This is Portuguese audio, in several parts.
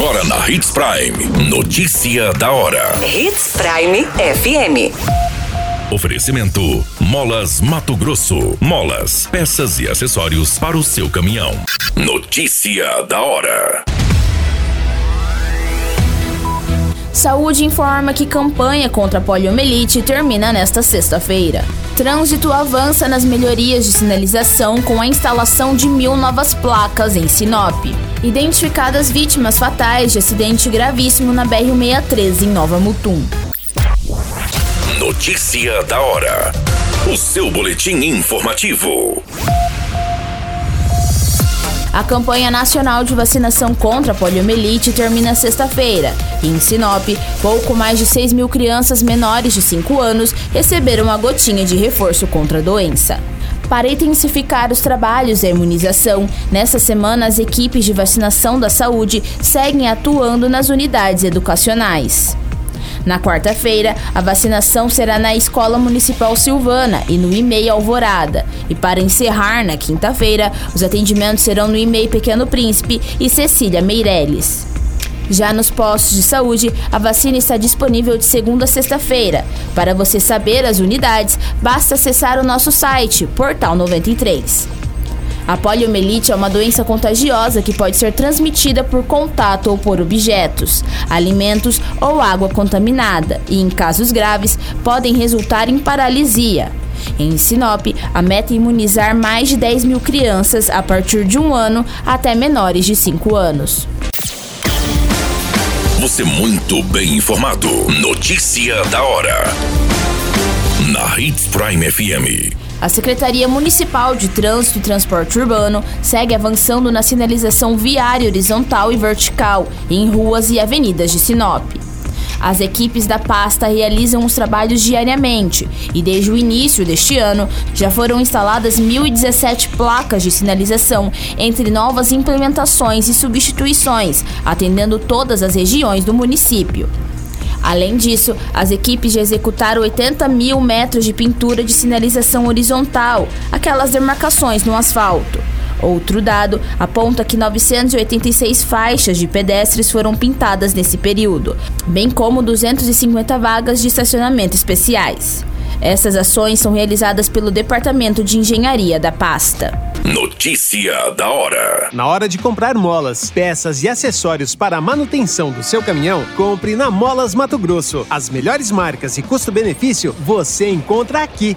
Agora na Hits Prime. Notícia da hora. Hits Prime FM. Oferecimento: Molas Mato Grosso. Molas, peças e acessórios para o seu caminhão. Notícia da hora. Saúde informa que campanha contra a poliomielite termina nesta sexta-feira. Trânsito avança nas melhorias de sinalização com a instalação de mil novas placas em Sinop. Identificadas vítimas fatais de acidente gravíssimo na BR-163 em Nova Mutum. Notícia da hora. O seu boletim informativo. A campanha nacional de vacinação contra a poliomielite termina sexta-feira. Em Sinop, pouco mais de 6 mil crianças menores de 5 anos receberam a gotinha de reforço contra a doença. Para intensificar os trabalhos da imunização, nesta semana as equipes de vacinação da saúde seguem atuando nas unidades educacionais. Na quarta-feira, a vacinação será na Escola Municipal Silvana e no IMEI Alvorada. E para encerrar, na quinta-feira, os atendimentos serão no IMEI Pequeno Príncipe e Cecília Meirelles. Já nos postos de saúde, a vacina está disponível de segunda a sexta-feira. Para você saber as unidades, basta acessar o nosso site, Portal 93. A poliomielite é uma doença contagiosa que pode ser transmitida por contato ou por objetos, alimentos ou água contaminada e, em casos graves, podem resultar em paralisia. Em Sinop, a meta é imunizar mais de 10 mil crianças a partir de um ano até menores de 5 anos. Você muito bem informado. Notícia da hora. Na Hits Prime FM. A Secretaria Municipal de Trânsito e Transporte Urbano segue avançando na sinalização viária horizontal e vertical em ruas e avenidas de Sinop. As equipes da pasta realizam os trabalhos diariamente e, desde o início deste ano, já foram instaladas 1.017 placas de sinalização entre novas implementações e substituições, atendendo todas as regiões do município. Além disso, as equipes já executaram 80 mil metros de pintura de sinalização horizontal, aquelas demarcações no asfalto. Outro dado aponta que 986 faixas de pedestres foram pintadas nesse período, bem como 250 vagas de estacionamento especiais. Essas ações são realizadas pelo Departamento de Engenharia da pasta. Notícia da hora. Na hora de comprar molas, peças e acessórios para a manutenção do seu caminhão, compre na Molas Mato Grosso. As melhores marcas e custo-benefício você encontra aqui.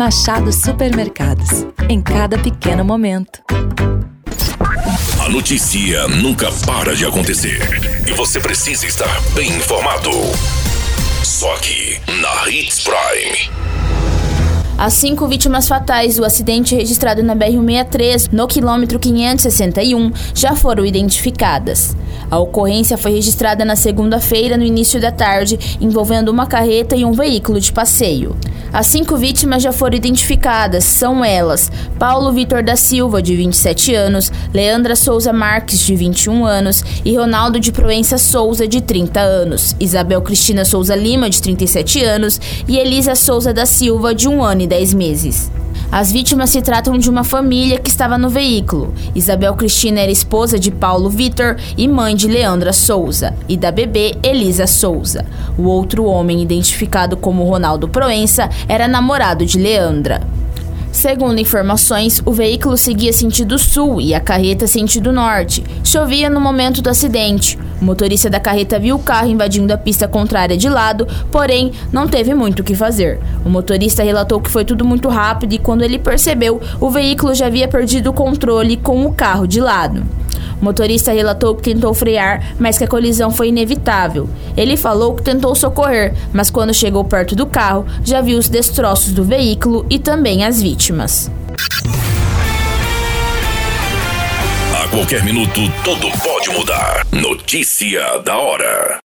Machado Supermercados. Em cada pequeno momento. A notícia nunca para de acontecer. E você precisa estar bem informado. Só aqui, na Hits Prime. As cinco vítimas fatais do acidente registrado na BR-163, no quilômetro 561, já foram identificadas. A ocorrência foi registrada na segunda-feira, no início da tarde, envolvendo uma carreta e um veículo de passeio. As cinco vítimas já foram identificadas. São elas: Paulo Vitor da Silva, de 27 anos, Leandra Souza Marques, de 21 anos, e Ronaldo de Proença Souza, de 30 anos, Isabel Cristina Souza Lima, de 37 anos, e Elisa Souza da Silva, de 1 ano e 10 meses. As vítimas se tratam de uma família que estava no veículo. Isabel Cristina era esposa de Paulo Vitor e mãe de Leandra Souza, e da bebê Elisa Souza. O outro homem, identificado como Ronaldo Proença, era namorado de Leandra. Segundo informações, o veículo seguia sentido sul e a carreta sentido norte. Chovia no momento do acidente. O motorista da carreta viu o carro invadindo a pista contrária de lado, porém não teve muito o que fazer. O motorista relatou que foi tudo muito rápido e quando ele percebeu, o veículo já havia perdido o controle com o carro de lado. O motorista relatou que tentou frear, mas que a colisão foi inevitável. Ele falou que tentou socorrer, mas quando chegou perto do carro, já viu os destroços do veículo e também as vítimas. A qualquer minuto, tudo pode mudar. Notícia da hora.